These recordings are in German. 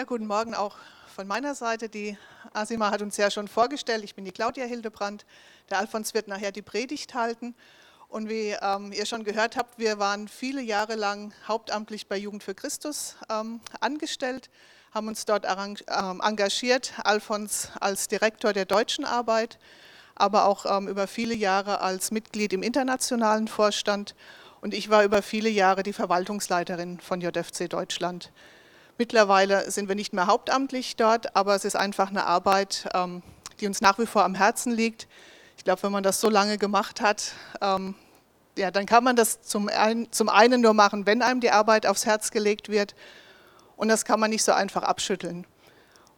Ja, guten Morgen auch von meiner Seite. Die Asima hat uns ja schon vorgestellt. Ich bin die Claudia Hildebrand. Der Alfons wird nachher die Predigt halten. Und wie ähm, ihr schon gehört habt, wir waren viele Jahre lang hauptamtlich bei Jugend für Christus ähm, angestellt, haben uns dort ähm, engagiert. Alfons als Direktor der deutschen Arbeit, aber auch ähm, über viele Jahre als Mitglied im internationalen Vorstand. Und ich war über viele Jahre die Verwaltungsleiterin von JFC Deutschland. Mittlerweile sind wir nicht mehr hauptamtlich dort, aber es ist einfach eine Arbeit, ähm, die uns nach wie vor am Herzen liegt. Ich glaube, wenn man das so lange gemacht hat, ähm, ja, dann kann man das zum, ein, zum einen nur machen, wenn einem die Arbeit aufs Herz gelegt wird. Und das kann man nicht so einfach abschütteln.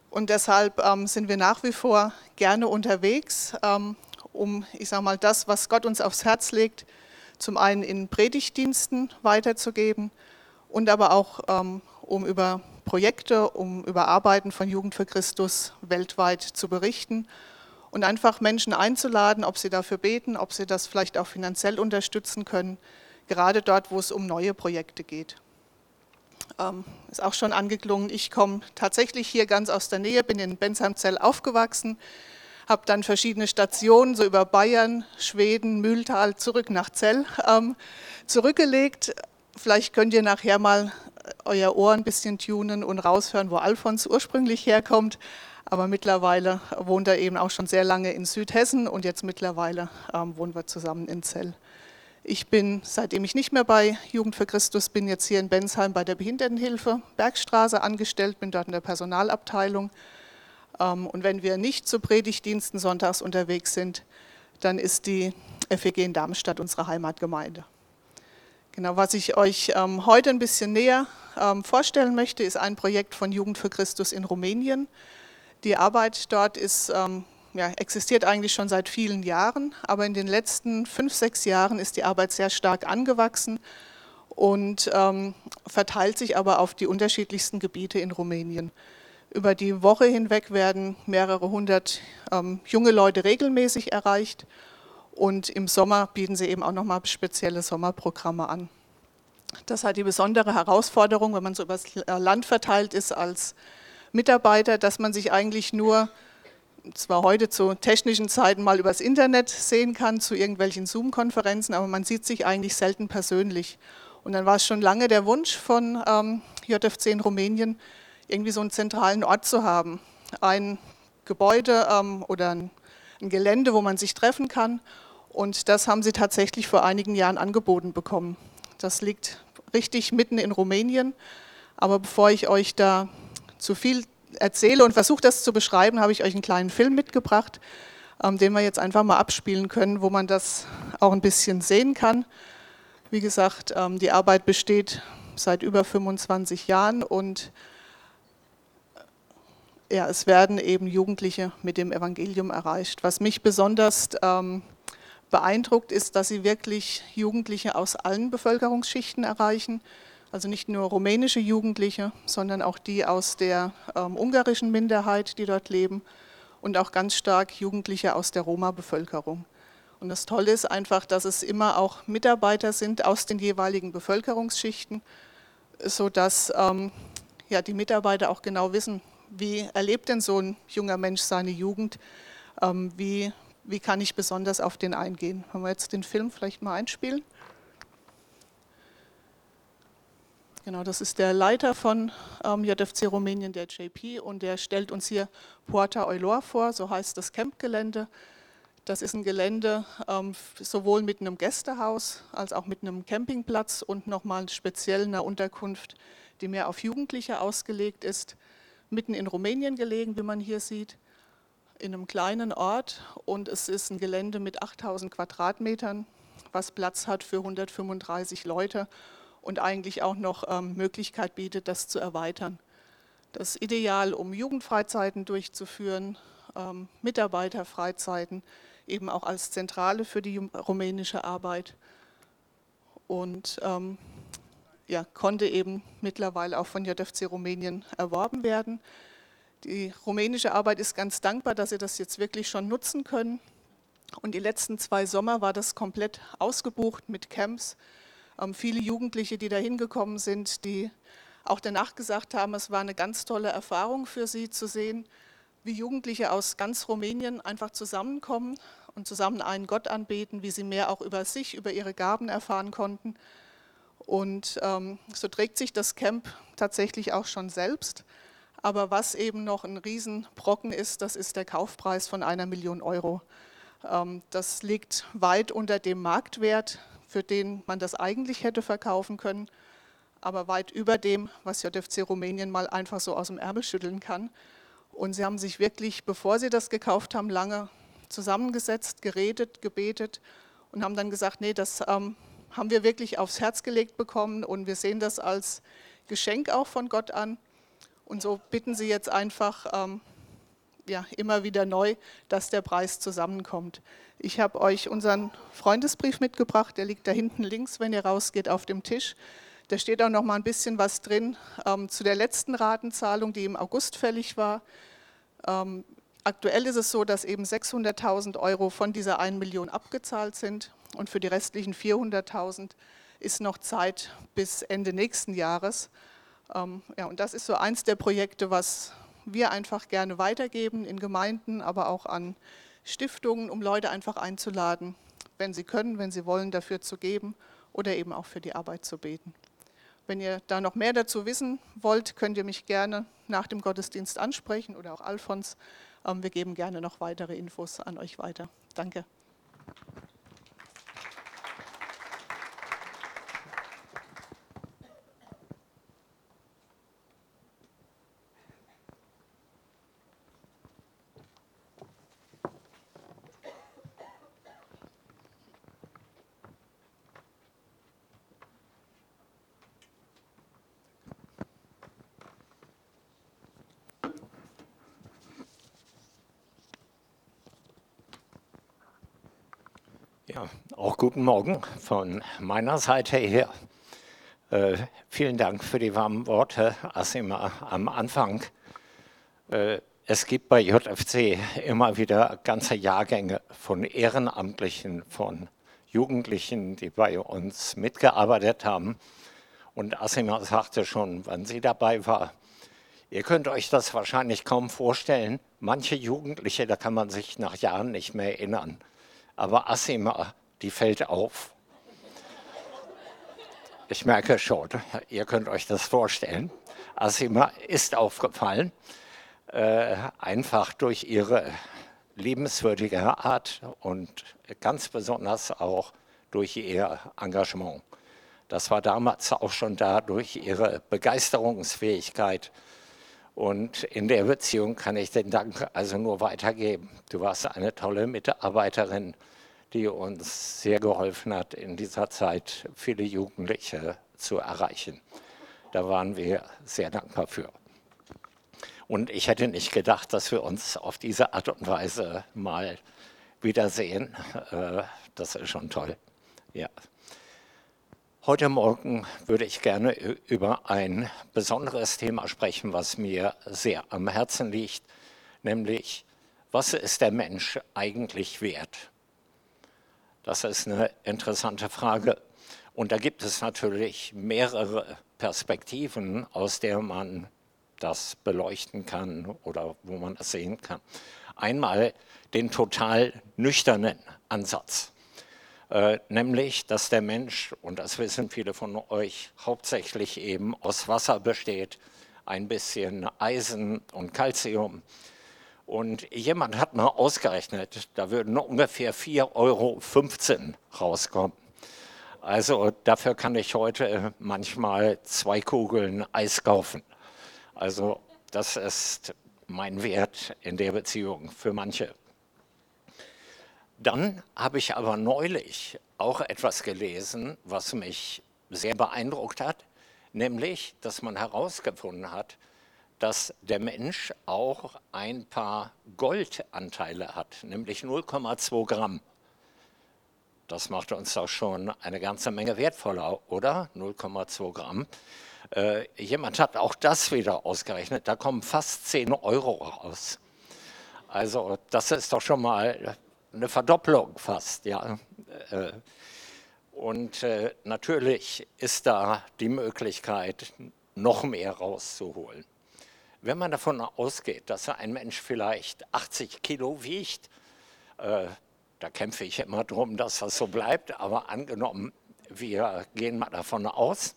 Und deshalb ähm, sind wir nach wie vor gerne unterwegs, um, ich sage mal, das, was Gott uns aufs Herz legt, zum einen in Predigtdiensten weiterzugeben und aber auch um über Projekte, um über Arbeiten von Jugend für Christus weltweit zu berichten und einfach Menschen einzuladen, ob sie dafür beten, ob sie das vielleicht auch finanziell unterstützen können, gerade dort, wo es um neue Projekte geht. Ähm, ist auch schon angeklungen, ich komme tatsächlich hier ganz aus der Nähe, bin in Bensheim-Zell aufgewachsen, habe dann verschiedene Stationen, so über Bayern, Schweden, Mühltal, zurück nach Zell ähm, zurückgelegt. Vielleicht könnt ihr nachher mal euer Ohr ein bisschen tunen und raushören, wo Alfons ursprünglich herkommt. Aber mittlerweile wohnt er eben auch schon sehr lange in Südhessen und jetzt mittlerweile ähm, wohnen wir zusammen in Zell. Ich bin, seitdem ich nicht mehr bei Jugend für Christus bin, jetzt hier in Bensheim bei der Behindertenhilfe Bergstraße angestellt, bin dort in der Personalabteilung. Ähm, und wenn wir nicht zu Predigtdiensten sonntags unterwegs sind, dann ist die FEG in Darmstadt unsere Heimatgemeinde. Genau, was ich euch ähm, heute ein bisschen näher ähm, vorstellen möchte, ist ein Projekt von Jugend für Christus in Rumänien. Die Arbeit dort ist, ähm, ja, existiert eigentlich schon seit vielen Jahren, aber in den letzten fünf, sechs Jahren ist die Arbeit sehr stark angewachsen und ähm, verteilt sich aber auf die unterschiedlichsten Gebiete in Rumänien. Über die Woche hinweg werden mehrere hundert ähm, junge Leute regelmäßig erreicht und im Sommer bieten sie eben auch nochmal spezielle Sommerprogramme an. Das hat die besondere Herausforderung, wenn man so über das Land verteilt ist als Mitarbeiter, dass man sich eigentlich nur, zwar heute zu technischen Zeiten mal übers Internet sehen kann, zu irgendwelchen Zoom-Konferenzen, aber man sieht sich eigentlich selten persönlich. Und dann war es schon lange der Wunsch von ähm, JFC in Rumänien, irgendwie so einen zentralen Ort zu haben. Ein Gebäude ähm, oder ein, ein Gelände, wo man sich treffen kann und das haben sie tatsächlich vor einigen Jahren angeboten bekommen. Das liegt richtig mitten in Rumänien. Aber bevor ich euch da zu viel erzähle und versuche das zu beschreiben, habe ich euch einen kleinen Film mitgebracht, ähm, den wir jetzt einfach mal abspielen können, wo man das auch ein bisschen sehen kann. Wie gesagt, ähm, die Arbeit besteht seit über 25 Jahren und ja, es werden eben Jugendliche mit dem Evangelium erreicht. Was mich besonders ähm, beeindruckt ist, dass sie wirklich Jugendliche aus allen Bevölkerungsschichten erreichen. Also nicht nur rumänische Jugendliche, sondern auch die aus der ähm, ungarischen Minderheit, die dort leben und auch ganz stark Jugendliche aus der Roma-Bevölkerung. Und das Tolle ist einfach, dass es immer auch Mitarbeiter sind aus den jeweiligen Bevölkerungsschichten, sodass ähm, ja, die Mitarbeiter auch genau wissen, wie erlebt denn so ein junger Mensch seine Jugend, ähm, wie wie kann ich besonders auf den eingehen. Wenn wir jetzt den Film vielleicht mal einspielen. Genau, das ist der Leiter von ähm, JFC Rumänien, der JP, und der stellt uns hier Porta Eulor vor, so heißt das Campgelände. Das ist ein Gelände ähm, sowohl mit einem Gästehaus als auch mit einem Campingplatz und nochmal speziell einer Unterkunft, die mehr auf Jugendliche ausgelegt ist. Mitten in Rumänien gelegen, wie man hier sieht in einem kleinen Ort und es ist ein Gelände mit 8000 Quadratmetern, was Platz hat für 135 Leute und eigentlich auch noch ähm, Möglichkeit bietet, das zu erweitern. Das ist ideal, um Jugendfreizeiten durchzuführen, ähm, Mitarbeiterfreizeiten, eben auch als Zentrale für die rumänische Arbeit und ähm, ja, konnte eben mittlerweile auch von JFC Rumänien erworben werden. Die rumänische Arbeit ist ganz dankbar, dass sie das jetzt wirklich schon nutzen können. Und die letzten zwei Sommer war das komplett ausgebucht mit Camps. Ähm, viele Jugendliche, die da hingekommen sind, die auch danach gesagt haben, es war eine ganz tolle Erfahrung für sie zu sehen, wie Jugendliche aus ganz Rumänien einfach zusammenkommen und zusammen einen Gott anbeten, wie sie mehr auch über sich, über ihre Gaben erfahren konnten. Und ähm, so trägt sich das Camp tatsächlich auch schon selbst. Aber was eben noch ein Riesenbrocken ist, das ist der Kaufpreis von einer Million Euro. Ähm, das liegt weit unter dem Marktwert, für den man das eigentlich hätte verkaufen können, aber weit über dem, was JFC Rumänien mal einfach so aus dem Ärmel schütteln kann. Und sie haben sich wirklich, bevor sie das gekauft haben, lange zusammengesetzt, geredet, gebetet und haben dann gesagt, nee, das ähm, haben wir wirklich aufs Herz gelegt bekommen und wir sehen das als Geschenk auch von Gott an. Und so bitten Sie jetzt einfach ähm, ja, immer wieder neu, dass der Preis zusammenkommt. Ich habe euch unseren Freundesbrief mitgebracht, der liegt da hinten links, wenn ihr rausgeht, auf dem Tisch. Da steht auch noch mal ein bisschen was drin ähm, zu der letzten Ratenzahlung, die im August fällig war. Ähm, aktuell ist es so, dass eben 600.000 Euro von dieser 1 Million abgezahlt sind und für die restlichen 400.000 ist noch Zeit bis Ende nächsten Jahres. Ähm, ja, und das ist so eins der Projekte, was wir einfach gerne weitergeben in Gemeinden, aber auch an Stiftungen, um Leute einfach einzuladen, wenn sie können, wenn sie wollen, dafür zu geben oder eben auch für die Arbeit zu beten. Wenn ihr da noch mehr dazu wissen wollt, könnt ihr mich gerne nach dem Gottesdienst ansprechen oder auch Alfons. Ähm, wir geben gerne noch weitere Infos an euch weiter. Danke. Ja, auch guten Morgen von meiner Seite her. Äh, vielen Dank für die warmen Worte, Asima, am Anfang. Äh, es gibt bei JFC immer wieder ganze Jahrgänge von Ehrenamtlichen, von Jugendlichen, die bei uns mitgearbeitet haben. Und Asima sagte schon, wann sie dabei war. Ihr könnt euch das wahrscheinlich kaum vorstellen. Manche Jugendliche, da kann man sich nach Jahren nicht mehr erinnern aber Asima, die fällt auf. Ich merke schon, ihr könnt euch das vorstellen. Asima ist aufgefallen, äh, einfach durch ihre liebenswürdige Art und ganz besonders auch durch ihr Engagement. Das war damals auch schon da durch ihre Begeisterungsfähigkeit. Und in der Beziehung kann ich den Dank also nur weitergeben. Du warst eine tolle Mitarbeiterin, die uns sehr geholfen hat, in dieser Zeit viele Jugendliche zu erreichen. Da waren wir sehr dankbar für. Und ich hätte nicht gedacht, dass wir uns auf diese Art und Weise mal wiedersehen. Äh, das ist schon toll. Ja. Heute Morgen würde ich gerne über ein besonderes Thema sprechen, was mir sehr am Herzen liegt, nämlich was ist der Mensch eigentlich wert? Das ist eine interessante Frage. Und da gibt es natürlich mehrere Perspektiven, aus der man das beleuchten kann oder wo man das sehen kann. Einmal den total nüchternen Ansatz. Äh, nämlich, dass der Mensch, und das wissen viele von euch, hauptsächlich eben aus Wasser besteht, ein bisschen Eisen und Calcium. Und jemand hat mal ausgerechnet, da würden ungefähr 4,15 Euro rauskommen. Also dafür kann ich heute manchmal zwei Kugeln Eis kaufen. Also das ist mein Wert in der Beziehung für manche. Dann habe ich aber neulich auch etwas gelesen, was mich sehr beeindruckt hat, nämlich, dass man herausgefunden hat, dass der Mensch auch ein paar Goldanteile hat, nämlich 0,2 Gramm. Das macht uns doch schon eine ganze Menge wertvoller, oder? 0,2 Gramm. Äh, jemand hat auch das wieder ausgerechnet, da kommen fast 10 Euro raus. Also das ist doch schon mal eine Verdopplung fast, ja. Und äh, natürlich ist da die Möglichkeit, noch mehr rauszuholen. Wenn man davon ausgeht, dass ein Mensch vielleicht 80 Kilo wiegt, äh, da kämpfe ich immer darum, dass das so bleibt, aber angenommen, wir gehen mal davon aus,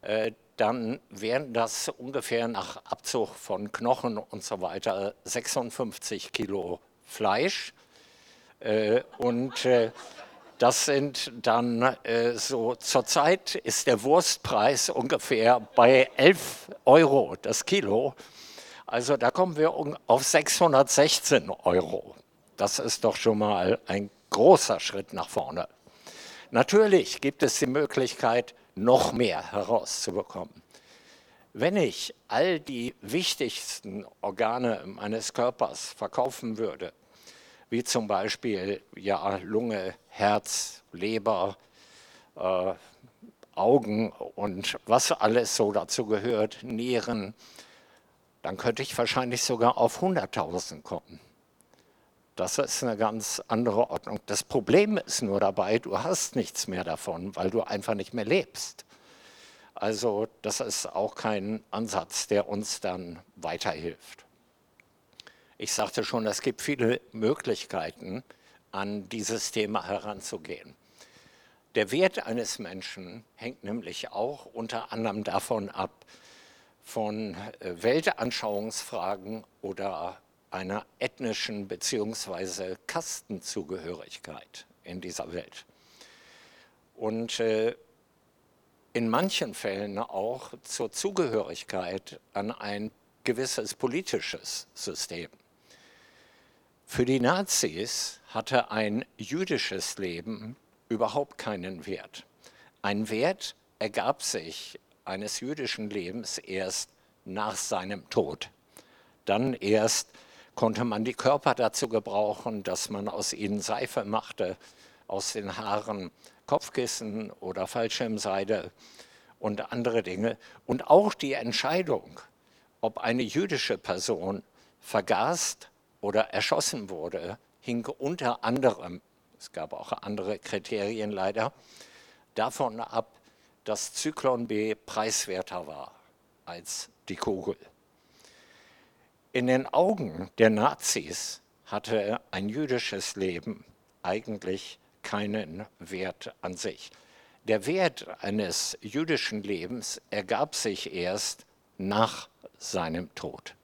äh, dann wären das ungefähr nach Abzug von Knochen und so weiter 56 Kilo Fleisch. Äh, und äh, das sind dann äh, so, zurzeit ist der Wurstpreis ungefähr bei 11 Euro das Kilo. Also da kommen wir auf 616 Euro. Das ist doch schon mal ein großer Schritt nach vorne. Natürlich gibt es die Möglichkeit, noch mehr herauszubekommen. Wenn ich all die wichtigsten Organe meines Körpers verkaufen würde, wie zum Beispiel ja, Lunge, Herz, Leber, äh, Augen und was alles so dazu gehört, Nieren, dann könnte ich wahrscheinlich sogar auf 100.000 kommen. Das ist eine ganz andere Ordnung. Das Problem ist nur dabei, du hast nichts mehr davon, weil du einfach nicht mehr lebst. Also das ist auch kein Ansatz, der uns dann weiterhilft. Ich sagte schon, es gibt viele Möglichkeiten, an dieses Thema heranzugehen. Der Wert eines Menschen hängt nämlich auch unter anderem davon ab, von äh, Weltanschauungsfragen oder einer ethnischen bzw. Kastenzugehörigkeit in dieser Welt. Und äh, in manchen Fällen auch zur Zugehörigkeit an ein gewisses politisches System. Für die Nazis hatte ein jüdisches Leben überhaupt keinen Wert. Ein Wert ergab sich eines jüdischen Lebens erst nach seinem Tod. Dann erst konnte man die Körper dazu gebrauchen, dass man aus ihnen Seife machte, aus den Haaren Kopfkissen oder Fallschirmseide und andere Dinge. Und auch die Entscheidung, ob eine jüdische Person vergast oder erschossen wurde, hing unter anderem, es gab auch andere Kriterien leider, davon ab, dass Zyklon B preiswerter war als die Kugel. In den Augen der Nazis hatte ein jüdisches Leben eigentlich keinen Wert an sich. Der Wert eines jüdischen Lebens ergab sich erst nach seinem Tod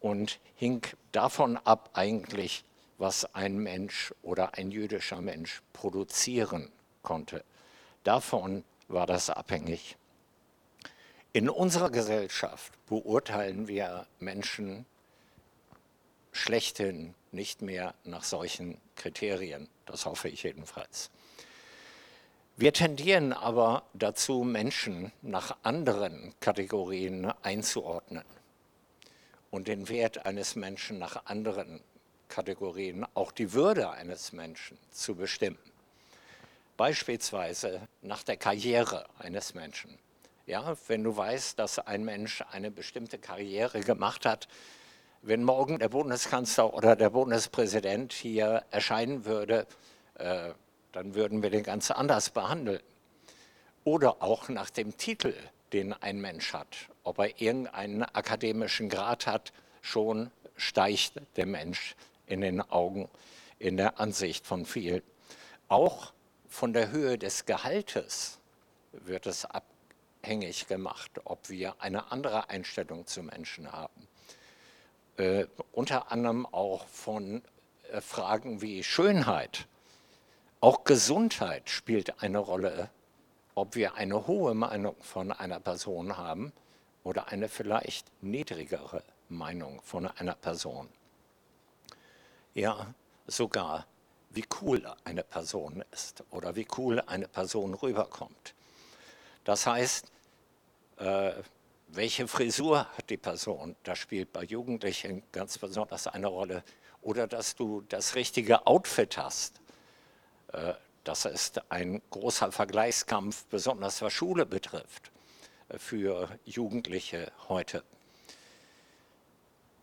und hing davon ab eigentlich, was ein Mensch oder ein jüdischer Mensch produzieren konnte. Davon war das abhängig. In unserer Gesellschaft beurteilen wir Menschen schlechthin nicht mehr nach solchen Kriterien. Das hoffe ich jedenfalls. Wir tendieren aber dazu, Menschen nach anderen Kategorien einzuordnen und den Wert eines Menschen nach anderen Kategorien, auch die Würde eines Menschen zu bestimmen. Beispielsweise nach der Karriere eines Menschen. Ja, wenn du weißt, dass ein Mensch eine bestimmte Karriere gemacht hat, wenn morgen der Bundeskanzler oder der Bundespräsident hier erscheinen würde, äh, dann würden wir den ganz anders behandeln. Oder auch nach dem Titel, den ein Mensch hat. Ob er irgendeinen akademischen Grad hat, schon steigt der Mensch in den Augen, in der Ansicht von vielen. Auch von der Höhe des Gehaltes wird es abhängig gemacht, ob wir eine andere Einstellung zu Menschen haben. Äh, unter anderem auch von äh, Fragen wie Schönheit. Auch Gesundheit spielt eine Rolle ob wir eine hohe Meinung von einer Person haben oder eine vielleicht niedrigere Meinung von einer Person. Ja, sogar wie cool eine Person ist oder wie cool eine Person rüberkommt. Das heißt, äh, welche Frisur hat die Person? Das spielt bei Jugendlichen ganz besonders eine Rolle. Oder dass du das richtige Outfit hast. Äh, das ist ein großer Vergleichskampf, besonders was Schule betrifft, für Jugendliche heute.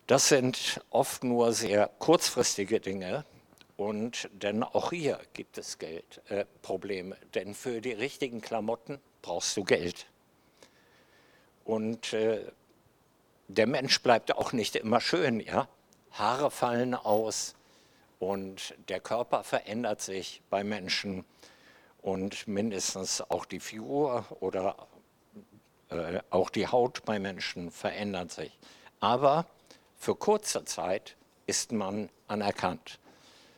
Das sind oft nur sehr kurzfristige Dinge und denn auch hier gibt es Geldprobleme, äh, denn für die richtigen Klamotten brauchst du Geld. Und äh, der Mensch bleibt auch nicht immer schön, ja. Haare fallen aus und der Körper verändert sich bei Menschen und mindestens auch die Figur oder auch die Haut bei Menschen verändert sich. Aber für kurze Zeit ist man anerkannt.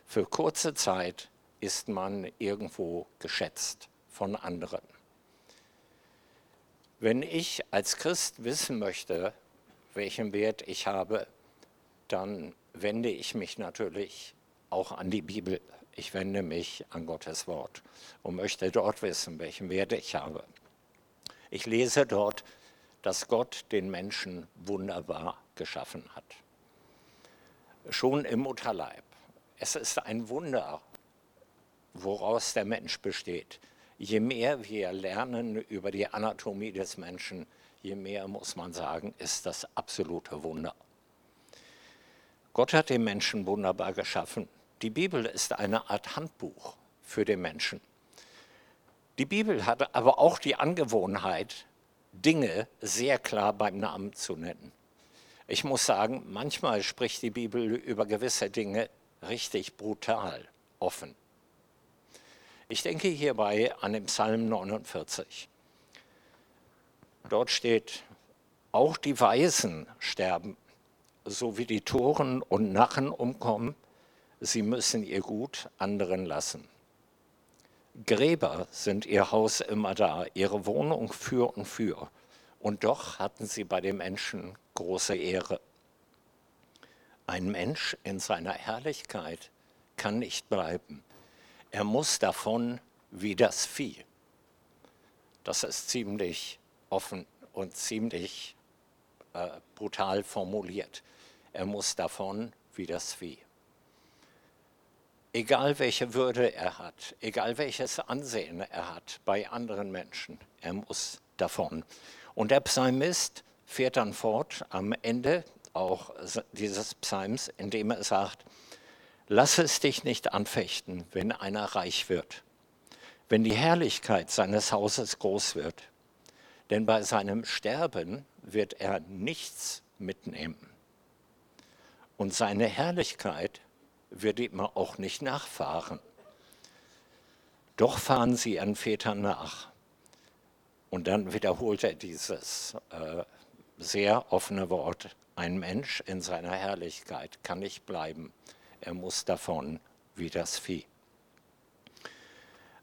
Für kurze Zeit ist man irgendwo geschätzt von anderen. Wenn ich als Christ wissen möchte, welchen Wert ich habe, dann wende ich mich natürlich auch an die Bibel. Ich wende mich an Gottes Wort und möchte dort wissen, welchen Wert ich habe. Ich lese dort, dass Gott den Menschen wunderbar geschaffen hat. Schon im Mutterleib. Es ist ein Wunder, woraus der Mensch besteht je mehr wir lernen über die Anatomie des Menschen, je mehr muss man sagen, ist das absolute Wunder. Gott hat den Menschen wunderbar geschaffen. Die Bibel ist eine Art Handbuch für den Menschen. Die Bibel hat aber auch die Angewohnheit, Dinge sehr klar beim Namen zu nennen. Ich muss sagen, manchmal spricht die Bibel über gewisse Dinge richtig brutal, offen. Ich denke hierbei an den Psalm 49. Dort steht, auch die Weisen sterben, so wie die Toren und Narren umkommen, sie müssen ihr Gut anderen lassen. Gräber sind ihr Haus immer da, ihre Wohnung für und für. Und doch hatten sie bei den Menschen große Ehre. Ein Mensch in seiner Herrlichkeit kann nicht bleiben. Er muss davon wie das Vieh. Das ist ziemlich offen und ziemlich äh, brutal formuliert. Er muss davon wie das Vieh. Egal welche Würde er hat, egal welches Ansehen er hat bei anderen Menschen, er muss davon. Und der Psalmist fährt dann fort am Ende auch dieses Psalms, indem er sagt, Lass es dich nicht anfechten, wenn einer reich wird, wenn die Herrlichkeit seines Hauses groß wird. Denn bei seinem Sterben wird er nichts mitnehmen. Und seine Herrlichkeit wird ihm auch nicht nachfahren. Doch fahren sie an Vätern nach. Und dann wiederholt er dieses äh, sehr offene Wort. Ein Mensch in seiner Herrlichkeit kann nicht bleiben er muss davon wie das Vieh.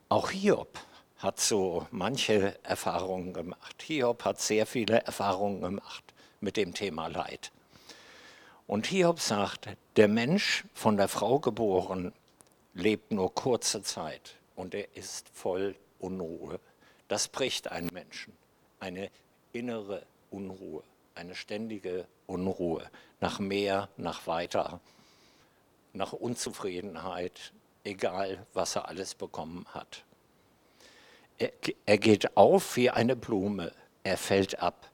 Auch Hiob hat so manche Erfahrungen gemacht. Hiob hat sehr viele Erfahrungen gemacht mit dem Thema Leid. Und Hiob sagt, der Mensch von der Frau geboren lebt nur kurze Zeit und er ist voll Unruhe. Das bricht einen Menschen, eine innere Unruhe, eine ständige Unruhe nach mehr, nach weiter nach Unzufriedenheit, egal was er alles bekommen hat. Er, er geht auf wie eine Blume, er fällt ab,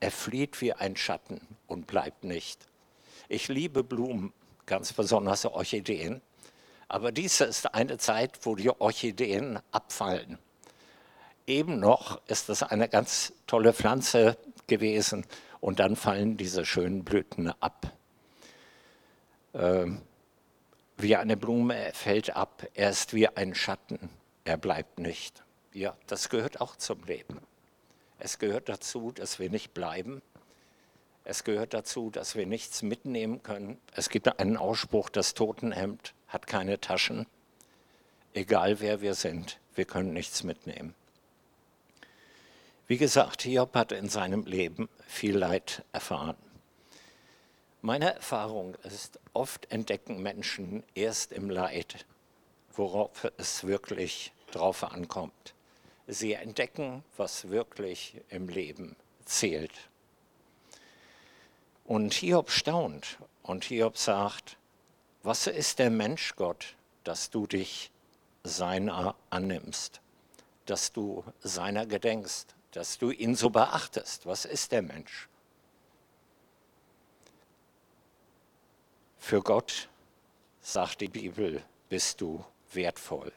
er flieht wie ein Schatten und bleibt nicht. Ich liebe Blumen, ganz besonders Orchideen, aber dies ist eine Zeit, wo die Orchideen abfallen. Eben noch ist es eine ganz tolle Pflanze gewesen und dann fallen diese schönen Blüten ab. Ähm, wie eine Blume, fällt ab, er ist wie ein Schatten, er bleibt nicht. Ja, das gehört auch zum Leben. Es gehört dazu, dass wir nicht bleiben. Es gehört dazu, dass wir nichts mitnehmen können. Es gibt einen Ausspruch, das Totenhemd hat keine Taschen. Egal wer wir sind, wir können nichts mitnehmen. Wie gesagt, Hiob hat in seinem Leben viel Leid erfahren. Meine Erfahrung ist, oft entdecken Menschen erst im Leid, worauf es wirklich drauf ankommt. Sie entdecken, was wirklich im Leben zählt. Und Hiob staunt und Hiob sagt, was ist der Mensch, Gott, dass du dich seiner annimmst, dass du seiner gedenkst, dass du ihn so beachtest. Was ist der Mensch? Für Gott, sagt die Bibel, bist du wertvoll.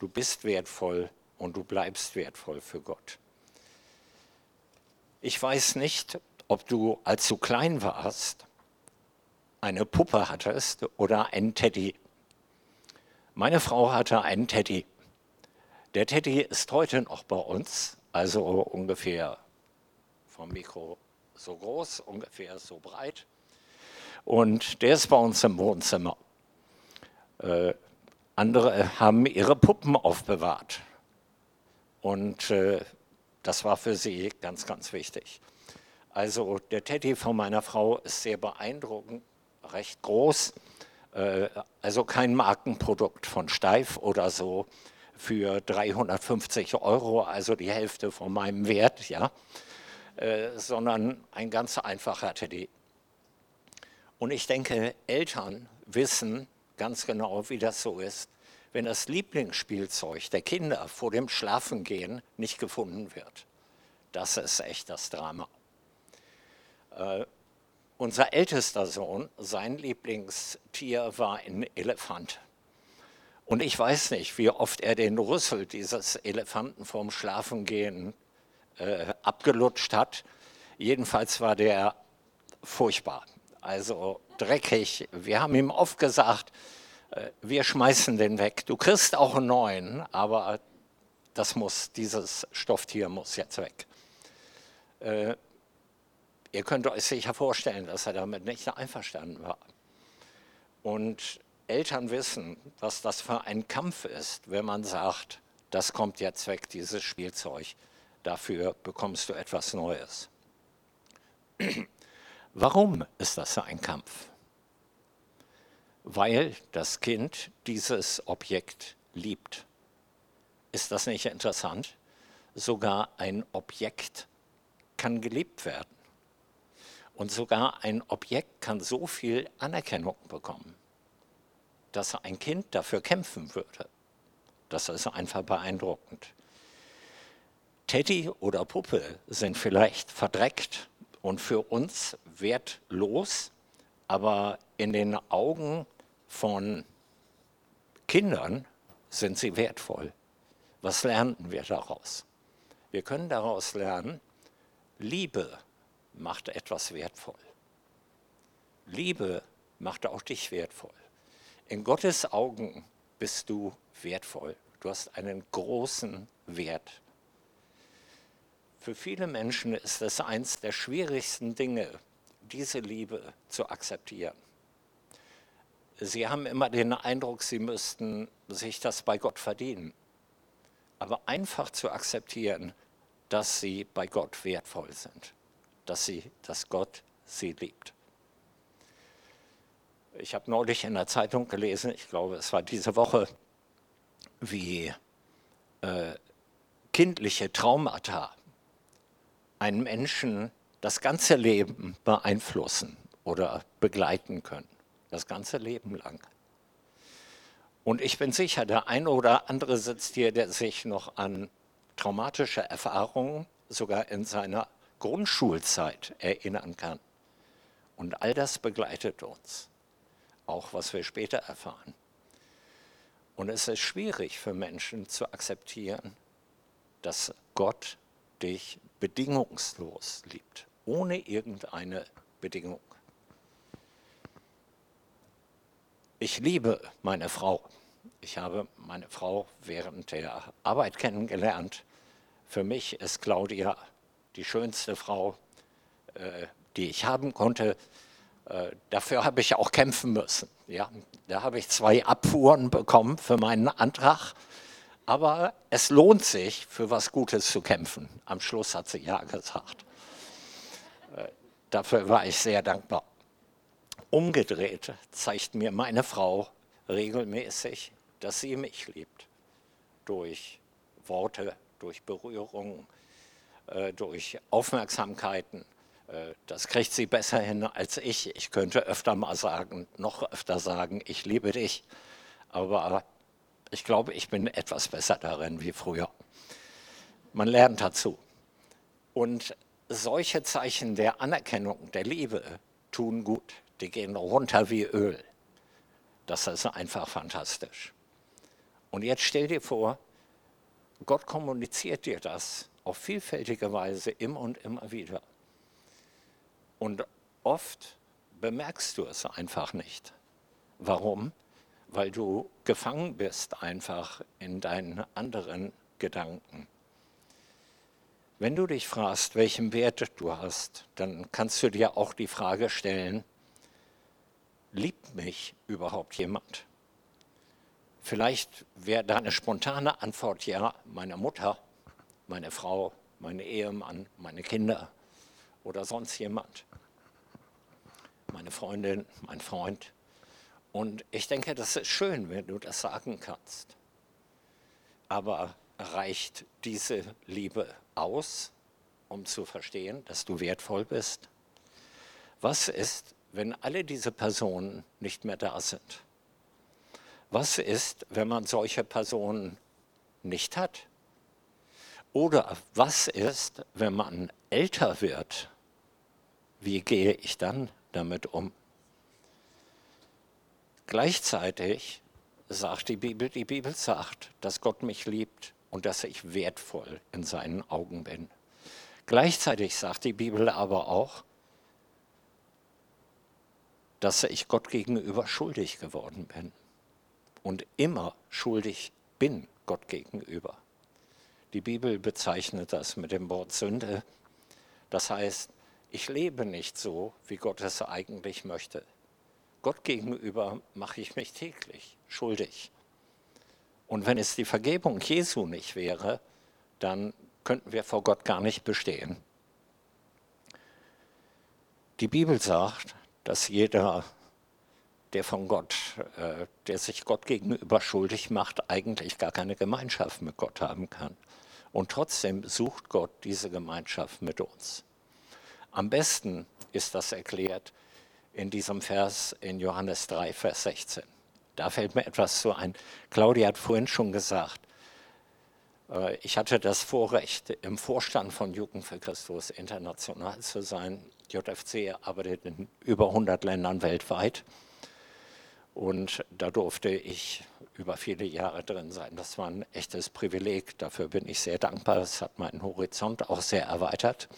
Du bist wertvoll und du bleibst wertvoll für Gott. Ich weiß nicht, ob du, als du klein warst, eine Puppe hattest oder einen Teddy. Meine Frau hatte einen Teddy. Der Teddy ist heute noch bei uns, also ungefähr vom Mikro so groß, ungefähr so breit. Und der ist bei uns im Wohnzimmer. Äh, andere haben ihre Puppen aufbewahrt. Und äh, das war für sie ganz, ganz wichtig. Also der Teddy von meiner Frau ist sehr beeindruckend, recht groß. Äh, also kein Markenprodukt von Steif oder so für 350 Euro, also die Hälfte von meinem Wert, ja, äh, sondern ein ganz einfacher Teddy. Und ich denke, Eltern wissen ganz genau, wie das so ist, wenn das Lieblingsspielzeug der Kinder vor dem Schlafengehen nicht gefunden wird. Das ist echt das Drama. Äh, unser ältester Sohn, sein Lieblingstier war ein Elefant. Und ich weiß nicht, wie oft er den Rüssel dieses Elefanten vorm Schlafengehen äh, abgelutscht hat. Jedenfalls war der furchtbar, also dreckig. Wir haben ihm oft gesagt, äh, wir schmeißen den weg. Du kriegst auch einen neuen, aber das muss, dieses Stofftier muss jetzt weg. Äh, Ihr könnt euch sicher vorstellen, dass er damit nicht einverstanden war. Und Eltern wissen, was das für ein Kampf ist, wenn man sagt, das kommt jetzt weg, dieses Spielzeug, dafür bekommst du etwas Neues. Warum ist das ein Kampf? Weil das Kind dieses Objekt liebt. Ist das nicht interessant? Sogar ein Objekt kann geliebt werden. Und sogar ein Objekt kann so viel Anerkennung bekommen, dass ein Kind dafür kämpfen würde. Das ist einfach beeindruckend. Teddy oder Puppe sind vielleicht verdreckt und für uns wertlos, aber in den Augen von Kindern sind sie wertvoll. Was lernen wir daraus? Wir können daraus lernen, Liebe macht etwas wertvoll. Liebe macht auch dich wertvoll. In Gottes Augen bist du wertvoll. Du hast einen großen Wert. Für viele Menschen ist es eines der schwierigsten Dinge, diese Liebe zu akzeptieren. Sie haben immer den Eindruck, sie müssten sich das bei Gott verdienen. Aber einfach zu akzeptieren, dass sie bei Gott wertvoll sind dass, sie, dass Gott sie liebt. Ich habe neulich in der Zeitung gelesen, ich glaube, es war diese Woche, wie äh, kindliche Traumata einen Menschen das ganze Leben beeinflussen oder begleiten können. Das ganze Leben lang. Und ich bin sicher, der eine oder andere sitzt hier, der sich noch an traumatische Erfahrungen sogar in seiner Grundschulzeit erinnern kann. Und all das begleitet uns, auch was wir später erfahren. Und es ist schwierig für Menschen zu akzeptieren, dass Gott dich bedingungslos liebt, ohne irgendeine Bedingung. Ich liebe meine Frau. Ich habe meine Frau während der Arbeit kennengelernt. Für mich ist Claudia die schönste Frau, äh, die ich haben konnte. Äh, dafür habe ich auch kämpfen müssen. Ja? Da habe ich zwei Abfuhren bekommen für meinen Antrag. Aber es lohnt sich, für was Gutes zu kämpfen. Am Schluss hat sie ja gesagt. Äh, dafür war ich sehr dankbar. Umgedreht zeigt mir meine Frau regelmäßig, dass sie mich liebt. Durch Worte, durch Berührungen, durch Aufmerksamkeiten. Äh, das kriegt sie besser hin als ich. Ich könnte öfter mal sagen, noch öfter sagen, ich liebe dich. Aber ich glaube, ich bin etwas besser darin wie früher. Man lernt dazu. Und solche Zeichen der Anerkennung, der Liebe tun gut. Die gehen runter wie Öl. Das ist einfach fantastisch. Und jetzt stell dir vor, Gott kommuniziert dir das auf vielfältige Weise immer und immer wieder. Und oft bemerkst du es einfach nicht. Warum? Weil du gefangen bist einfach in deinen anderen Gedanken. Wenn du dich fragst, welchen Wert du hast, dann kannst du dir auch die Frage stellen, liebt mich überhaupt jemand? Vielleicht wäre deine spontane Antwort ja, meine Mutter, meine Frau, mein Ehemann, meine Kinder oder sonst jemand. Meine Freundin, mein Freund. Und ich denke, das ist schön, wenn du das sagen kannst. Aber reicht diese Liebe aus, um zu verstehen, dass du wertvoll bist? Was ist, wenn alle diese Personen nicht mehr da sind? Was ist, wenn man solche Personen nicht hat? Oder was ist, wenn man älter wird? Wie gehe ich dann damit um? Gleichzeitig sagt die Bibel, die Bibel sagt, dass Gott mich liebt und dass ich wertvoll in seinen Augen bin. Gleichzeitig sagt die Bibel aber auch, dass ich Gott gegenüber schuldig geworden bin und immer schuldig bin Gott gegenüber. Die Bibel bezeichnet das mit dem Wort Sünde. Das heißt, ich lebe nicht so, wie Gott es eigentlich möchte. Gott gegenüber mache ich mich täglich schuldig. Und wenn es die Vergebung Jesu nicht wäre, dann könnten wir vor Gott gar nicht bestehen. Die Bibel sagt, dass jeder, der von Gott, äh, der sich Gott gegenüber schuldig macht, eigentlich gar keine Gemeinschaft mit Gott haben kann. Und trotzdem sucht Gott diese Gemeinschaft mit uns. Am besten ist das erklärt in diesem Vers in Johannes 3, Vers 16. Da fällt mir etwas zu ein. Claudia hat vorhin schon gesagt, äh, ich hatte das Vorrecht, im Vorstand von Jugend für Christus international zu sein. JFC arbeitet in über 100 Ländern weltweit. Und da durfte ich über viele Jahre drin sein. Das war ein echtes Privileg. Dafür bin ich sehr dankbar. Es hat meinen Horizont auch sehr erweitert.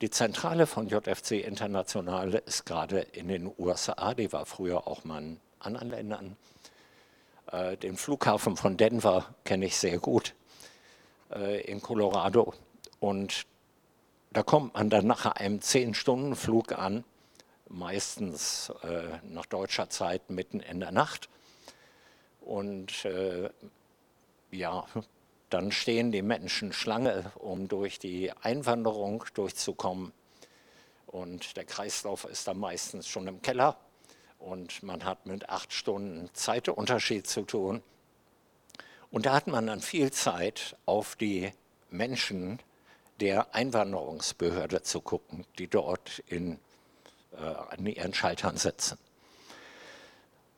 Die Zentrale von JFC International ist gerade in den USA. Die war früher auch mal in anderen Ländern. Äh, den Flughafen von Denver kenne ich sehr gut äh, in Colorado. Und da kommt man dann nach einem 10-Stunden-Flug an, meistens äh, nach deutscher Zeit mitten in der Nacht. Und äh, ja, dann stehen die Menschen Schlange, um durch die Einwanderung durchzukommen. Und der Kreislauf ist dann meistens schon im Keller und man hat mit acht Stunden Zeitunterschied zu tun. Und da hat man dann viel Zeit, auf die Menschen der Einwanderungsbehörde zu gucken, die dort in, äh, an ihren Schaltern sitzen.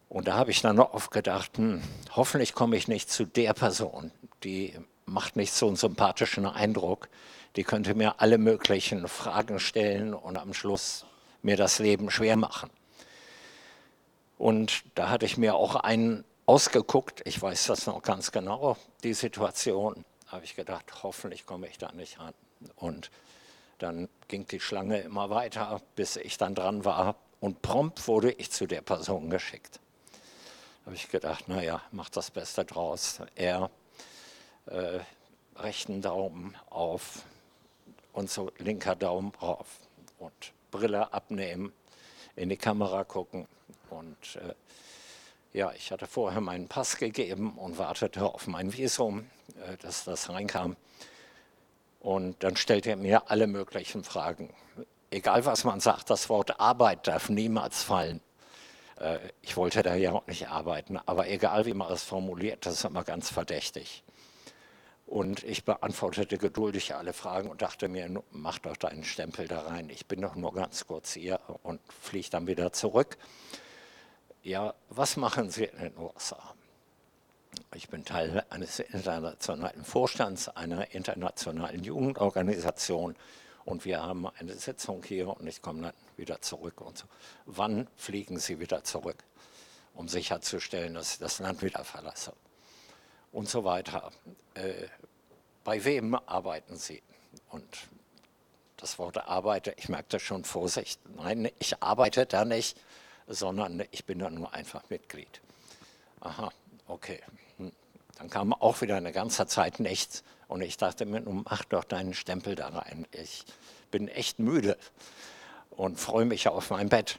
Und da habe ich dann oft gedacht, hm, hoffentlich komme ich nicht zu der Person, die macht nicht so einen sympathischen Eindruck, die könnte mir alle möglichen Fragen stellen und am Schluss mir das Leben schwer machen. Und da hatte ich mir auch einen ausgeguckt, ich weiß das noch ganz genau, die Situation, habe ich gedacht, hoffentlich komme ich da nicht ran. Und dann ging die Schlange immer weiter, bis ich dann dran war und prompt wurde ich zu der Person geschickt. Habe ich gedacht, naja, mach das Beste draus. Er äh, rechten Daumen auf und so linker Daumen drauf und Brille abnehmen, in die Kamera gucken und äh, ja, ich hatte vorher meinen Pass gegeben und wartete auf mein Visum, äh, dass das reinkam. Und dann stellte er mir alle möglichen Fragen. Egal was man sagt, das Wort Arbeit darf niemals fallen. Äh, ich wollte da ja auch nicht arbeiten, aber egal wie man es formuliert, das ist immer ganz verdächtig. Und ich beantwortete geduldig alle Fragen und dachte mir, mach doch deinen Stempel da rein. Ich bin doch nur ganz kurz hier und fliege dann wieder zurück ja, was machen Sie in den USA? Ich bin Teil eines internationalen Vorstands einer internationalen Jugendorganisation und wir haben eine Sitzung hier und ich komme dann wieder zurück und so. Wann fliegen Sie wieder zurück, um sicherzustellen, dass ich das Land wieder verlasse? Und so weiter. Äh, bei wem arbeiten Sie? Und das Wort arbeite, ich merkte schon Vorsicht. Nein, ich arbeite da nicht, sondern ich bin da nur einfach Mitglied. Aha, okay. Hm. Dann kam auch wieder eine ganze Zeit nichts und ich dachte mir, nun mach doch deinen Stempel da rein. Ich bin echt müde und freue mich auf mein Bett.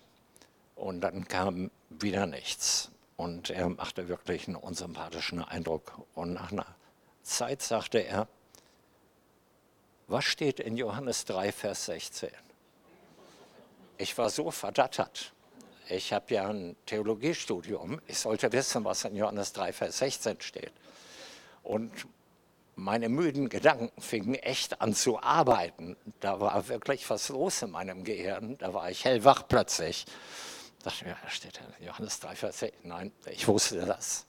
Und dann kam wieder nichts. Und er machte wirklich einen unsympathischen Eindruck. Und nach einer Zeit sagte er, was steht in Johannes 3, Vers 16? Ich war so verdattert. Ich habe ja ein Theologiestudium. Ich sollte wissen, was in Johannes 3, Vers 16 steht. Und meine müden Gedanken fingen echt an zu arbeiten. Da war wirklich was los in meinem Gehirn. Da war ich hellwach plötzlich. Da dachte mir, da steht Johannes 3, Vers 16. Nein, ich wusste das.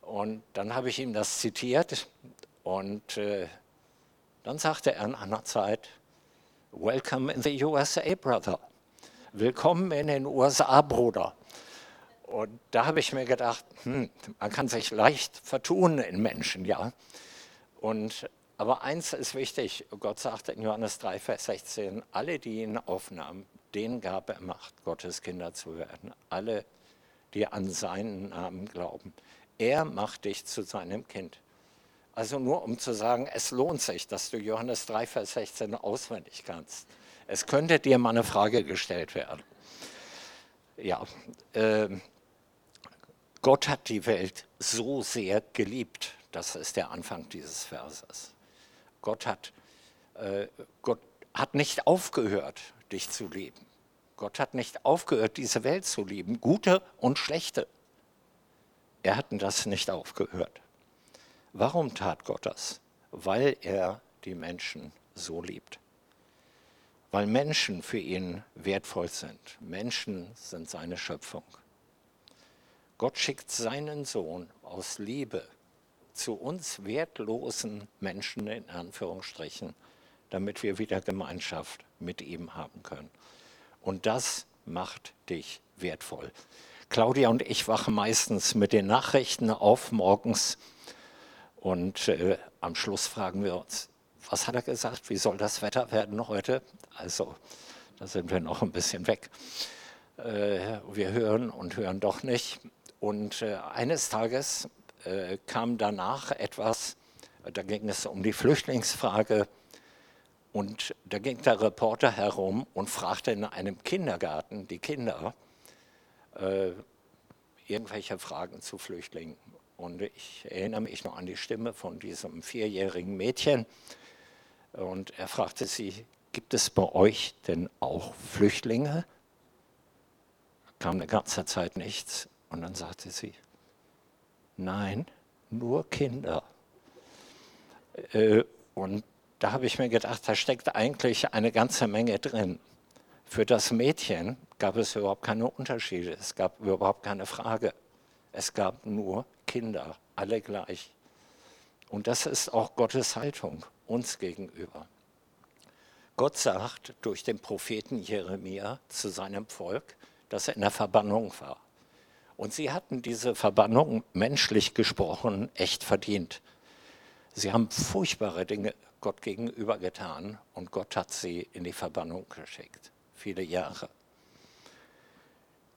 Und dann habe ich ihm das zitiert und äh, dann sagte er in einer Zeit, Welcome in the USA, Brother. Willkommen in den USA, Bruder. Und da habe ich mir gedacht, hm, man kann sich leicht vertun in Menschen, ja. Und, aber eins ist wichtig, Gott sagte in Johannes 3, Vers 16, alle, die ihn aufnahmen, denen gab er Macht, Gottes Kinder zu werden. Alle, die an seinen Namen glauben. Er macht dich zu seinem Kind. Also nur um zu sagen, es lohnt sich, dass du Johannes 3, Vers 16 auswendig kannst. Es könnte dir mal eine Frage gestellt werden. Ja, äh, Gott hat die Welt so sehr geliebt. Das ist der Anfang dieses Verses. Gott hat, äh, Gott hat nicht aufgehört, dich zu lieben. Gott hat nicht aufgehört, diese Welt zu lieben, gute und schlechte. Er hat das nicht aufgehört. Warum tat Gott das? Weil er die Menschen so liebt. Weil Menschen für ihn wertvoll sind. Menschen sind seine Schöpfung. Gott schickt seinen Sohn aus Liebe zu uns wertlosen Menschen in Anführungsstrichen, damit wir wieder Gemeinschaft mit ihm haben können. Und das macht dich wertvoll. Claudia und ich wachen meistens mit den Nachrichten auf morgens und äh, am Schluss fragen wir uns, was hat er gesagt, wie soll das Wetter werden heute? Also da sind wir noch ein bisschen weg. Äh, wir hören und hören doch nicht. Und äh, eines Tages äh, kam danach etwas, da ging es um die Flüchtlingsfrage. Und da ging der Reporter herum und fragte in einem Kindergarten die Kinder äh, irgendwelche Fragen zu Flüchtlingen. Und ich erinnere mich noch an die Stimme von diesem vierjährigen Mädchen. Und er fragte sie, gibt es bei euch denn auch Flüchtlinge? Kam eine ganze Zeit nichts. Und dann sagte sie, nein, nur Kinder. Äh, und da habe ich mir gedacht, da steckt eigentlich eine ganze Menge drin. Für das Mädchen gab es überhaupt keine Unterschiede, es gab überhaupt keine Frage. Es gab nur Kinder, alle gleich. Und das ist auch Gottes Haltung uns gegenüber. Gott sagt durch den Propheten Jeremia zu seinem Volk, dass er in der Verbannung war. Und sie hatten diese Verbannung menschlich gesprochen echt verdient. Sie haben furchtbare Dinge Gott gegenüber getan und Gott hat sie in die Verbannung geschickt, viele Jahre.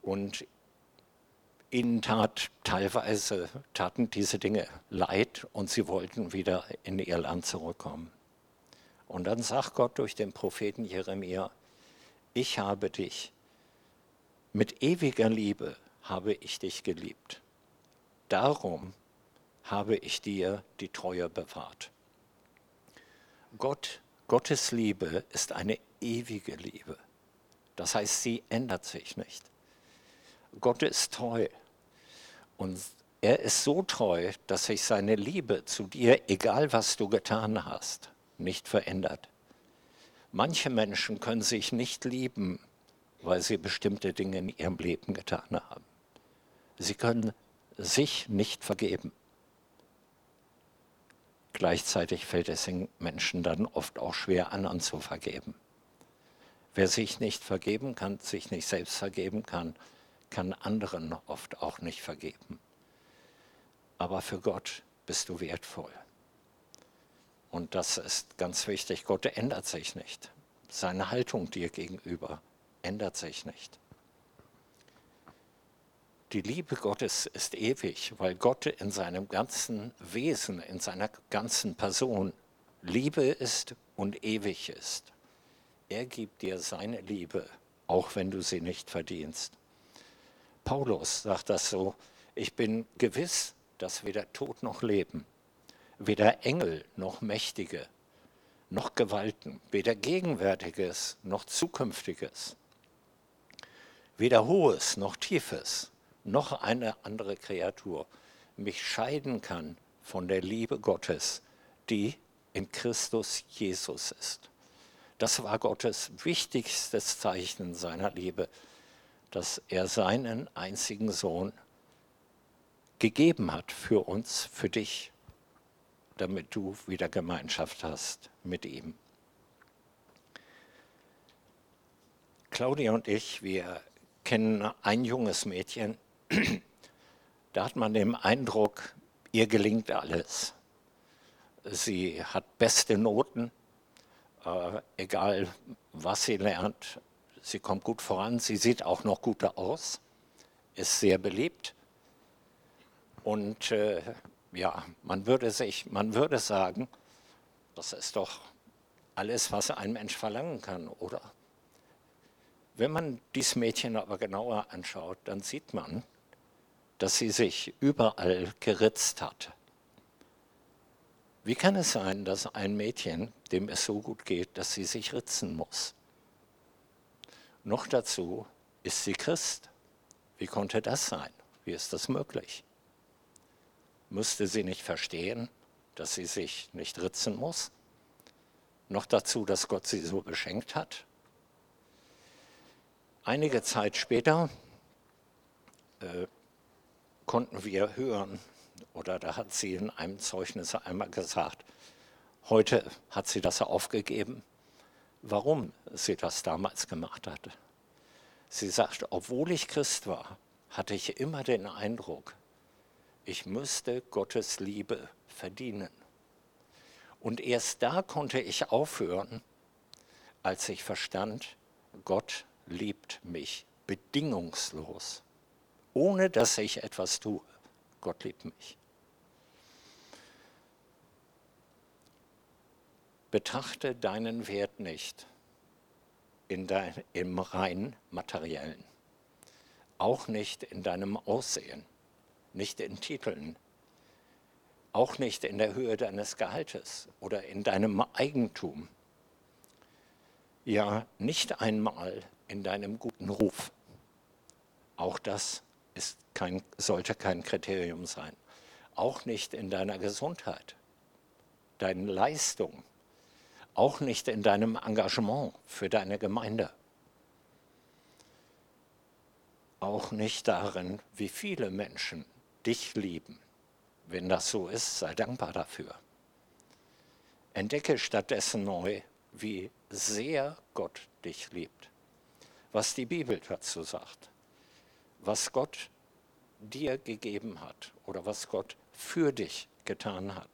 Und ihnen tat teilweise taten diese Dinge leid und sie wollten wieder in ihr Land zurückkommen. Und dann sagt Gott durch den Propheten Jeremia, ich habe dich, mit ewiger Liebe habe ich dich geliebt. Darum habe ich dir die Treue bewahrt. Gott, Gottes Liebe ist eine ewige Liebe. Das heißt, sie ändert sich nicht. Gott ist treu. Und er ist so treu, dass sich seine Liebe zu dir, egal was du getan hast, nicht verändert. Manche Menschen können sich nicht lieben, weil sie bestimmte Dinge in ihrem Leben getan haben. Sie können sich nicht vergeben. Gleichzeitig fällt es den Menschen dann oft auch schwer, anderen zu vergeben. Wer sich nicht vergeben kann, sich nicht selbst vergeben kann, kann anderen oft auch nicht vergeben. Aber für Gott bist du wertvoll. Und das ist ganz wichtig. Gott ändert sich nicht. Seine Haltung dir gegenüber ändert sich nicht. Die Liebe Gottes ist ewig, weil Gott in seinem ganzen Wesen, in seiner ganzen Person Liebe ist und ewig ist. Er gibt dir seine Liebe, auch wenn du sie nicht verdienst. Paulus sagt das so, ich bin gewiss, dass weder Tod noch Leben, weder Engel noch Mächtige, noch Gewalten, weder Gegenwärtiges noch Zukünftiges, weder Hohes noch Tiefes, noch eine andere Kreatur mich scheiden kann von der Liebe Gottes, die in Christus Jesus ist. Das war Gottes wichtigstes Zeichen seiner Liebe, dass er seinen einzigen Sohn gegeben hat für uns, für dich, damit du wieder Gemeinschaft hast mit ihm. Claudia und ich, wir kennen ein junges Mädchen, da hat man den Eindruck, ihr gelingt alles. Sie hat beste Noten, äh, egal was sie lernt. Sie kommt gut voran, sie sieht auch noch gut aus, ist sehr beliebt. Und äh, ja, man würde sich, man würde sagen, das ist doch alles, was ein Mensch verlangen kann, oder? Wenn man dieses Mädchen aber genauer anschaut, dann sieht man, dass sie sich überall geritzt hat. Wie kann es sein, dass ein Mädchen, dem es so gut geht, dass sie sich ritzen muss? Noch dazu ist sie Christ. Wie konnte das sein? Wie ist das möglich? Musste sie nicht verstehen, dass sie sich nicht ritzen muss? Noch dazu, dass Gott sie so beschenkt hat? Einige Zeit später äh, konnten wir hören, oder da hat sie in einem Zeugnis einmal gesagt, heute hat sie das aufgegeben, warum sie das damals gemacht hatte. Sie sagt, obwohl ich Christ war, hatte ich immer den Eindruck, ich müsste Gottes Liebe verdienen. Und erst da konnte ich aufhören, als ich verstand, Gott liebt mich bedingungslos ohne dass ich etwas tue. Gott liebt mich. Betrachte deinen Wert nicht in dein, im rein materiellen, auch nicht in deinem Aussehen, nicht in Titeln, auch nicht in der Höhe deines Gehaltes oder in deinem Eigentum, ja nicht einmal in deinem guten Ruf. Auch das ist kein, sollte kein Kriterium sein. Auch nicht in deiner Gesundheit, deinen Leistungen, auch nicht in deinem Engagement für deine Gemeinde. Auch nicht darin, wie viele Menschen dich lieben. Wenn das so ist, sei dankbar dafür. Entdecke stattdessen neu, wie sehr Gott dich liebt, was die Bibel dazu sagt was Gott dir gegeben hat oder was Gott für dich getan hat,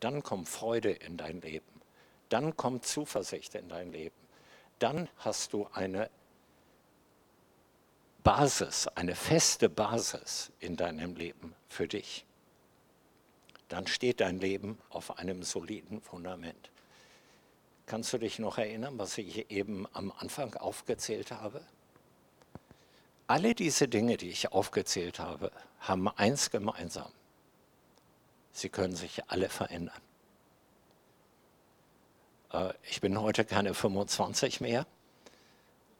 dann kommt Freude in dein Leben. Dann kommt Zuversicht in dein Leben. Dann hast du eine Basis, eine feste Basis in deinem Leben für dich. Dann steht dein Leben auf einem soliden Fundament. Kannst du dich noch erinnern, was ich eben am Anfang aufgezählt habe? Alle diese Dinge, die ich aufgezählt habe, haben eins gemeinsam. Sie können sich alle verändern. Äh, ich bin heute keine 25 mehr,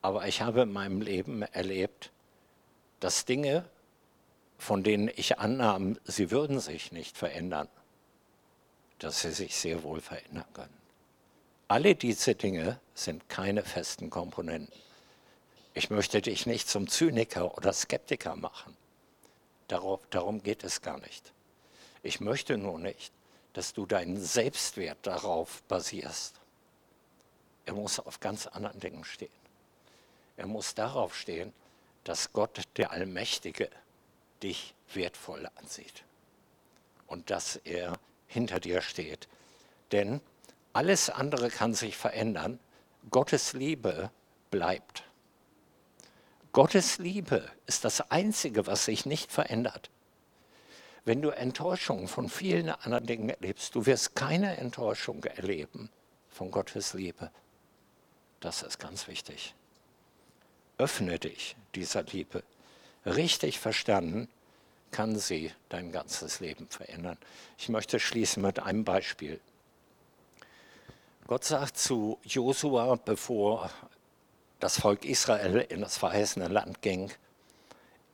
aber ich habe in meinem Leben erlebt, dass Dinge, von denen ich annahm, sie würden sich nicht verändern, dass sie sich sehr wohl verändern können. Alle diese Dinge sind keine festen Komponenten. Ich möchte dich nicht zum Zyniker oder Skeptiker machen. Darauf, darum geht es gar nicht. Ich möchte nur nicht, dass du deinen Selbstwert darauf basierst. Er muss auf ganz anderen Dingen stehen. Er muss darauf stehen, dass Gott, der Allmächtige, dich wertvoll ansieht und dass er hinter dir steht, Denn alles andere kann sich verändern. Gottes Liebe bleibt. Gottes Liebe ist das Einzige, was sich nicht verändert. Wenn du Enttäuschung von vielen anderen Dingen erlebst, du wirst keine Enttäuschung erleben von Gottes Liebe. Das ist ganz wichtig. Öffne dich dieser Liebe. Richtig verstanden kann sie dein ganzes Leben verändern. Ich möchte schließen mit einem Beispiel. Gott sagt zu Josua, bevor das Volk Israel in das verheißene Land ging,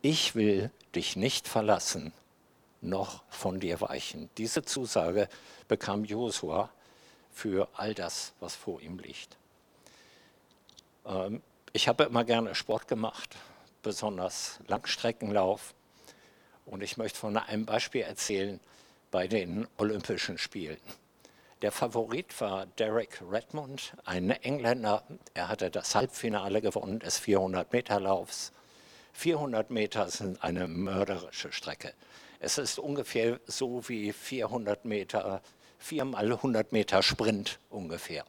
ich will dich nicht verlassen, noch von dir weichen. Diese Zusage bekam Josua für all das, was vor ihm liegt. Ähm, ich habe immer gerne Sport gemacht, besonders Langstreckenlauf. Und ich möchte von einem Beispiel erzählen bei den Olympischen Spielen. Der Favorit war Derek Redmond, ein Engländer. Er hatte das Halbfinale gewonnen des 400-Meter-Laufs. 400 Meter sind eine mörderische Strecke. Es ist ungefähr so wie 400 Meter, 4 mal 100 Meter Sprint ungefähr.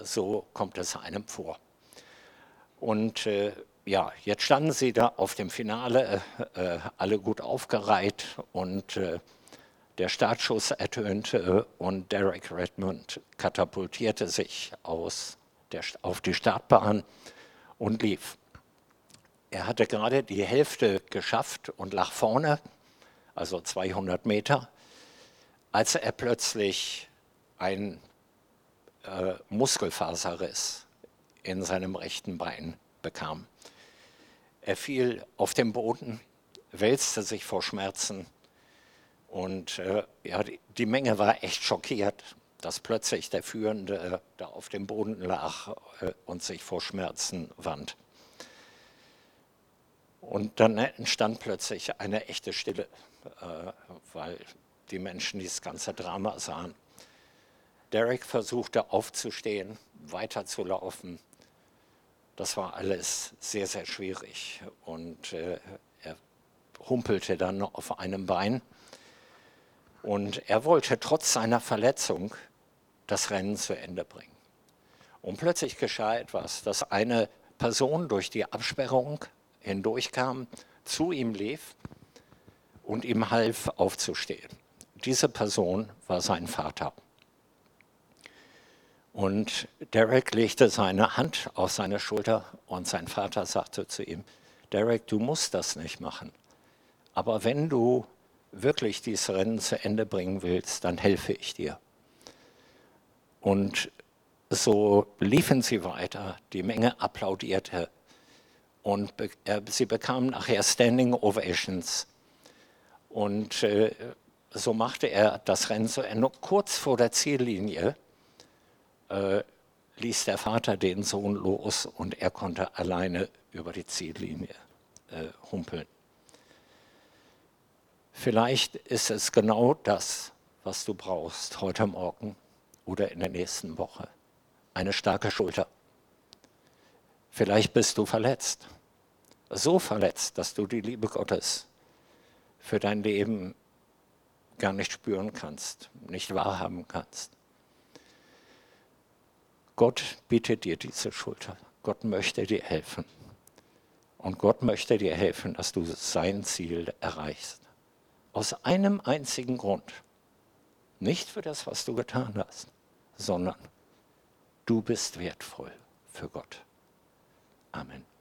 So kommt es einem vor. Und äh, ja, jetzt standen sie da auf dem Finale, äh, alle gut aufgereiht und äh, der Startschuss ertönte und Derek Redmond katapultierte sich aus der, auf die Startbahn und lief. Er hatte gerade die Hälfte geschafft und lag vorne, also 200 Meter, als er plötzlich ein äh, Muskelfaserriss in seinem rechten Bein bekam. Er fiel auf den Boden, wälzte sich vor Schmerzen und äh, ja, die, Menge war echt schockiert, dass plötzlich der Führende äh, da auf dem Boden lag äh, und sich vor Schmerzen wand. Und dann entstand plötzlich eine echte Stille, äh, weil die Menschen dieses ganze Drama sahen. Derek versuchte aufzustehen, weiterzulaufen. Das war alles sehr, sehr schwierig. Und äh, er humpelte dann auf einem Bein und er wollte trotz seiner Verletzung das Rennen zu Ende bringen. Und plötzlich geschah etwas, dass eine Person durch die Absperrung hindurchkam, zu ihm lief und ihm half aufzustehen. Diese Person war sein Vater. Und Derek legte seine Hand auf seine Schulter und sein Vater sagte zu ihm, Derek, du musst das nicht machen. Aber wenn du wirklich dieses Rennen zu Ende bringen willst, dann helfe ich dir. Und so liefen sie weiter, die Menge applaudierte und sie bekamen nachher Standing Ovations. Und äh, so machte er das Rennen zu Ende. Kurz vor der Ziellinie äh, ließ der Vater den Sohn los und er konnte alleine über die Ziellinie äh, humpeln. Vielleicht ist es genau das, was du brauchst heute Morgen oder in der nächsten Woche. Eine starke Schulter. Vielleicht bist du verletzt. So verletzt, dass du die Liebe Gottes für dein Leben gar nicht spüren kannst, nicht wahrhaben kannst. Gott bietet dir diese Schulter. Gott möchte dir helfen. Und Gott möchte dir helfen, dass du sein Ziel erreichst. Aus einem einzigen Grund. Nicht für das, was du getan hast, sondern du bist wertvoll für Gott. Amen.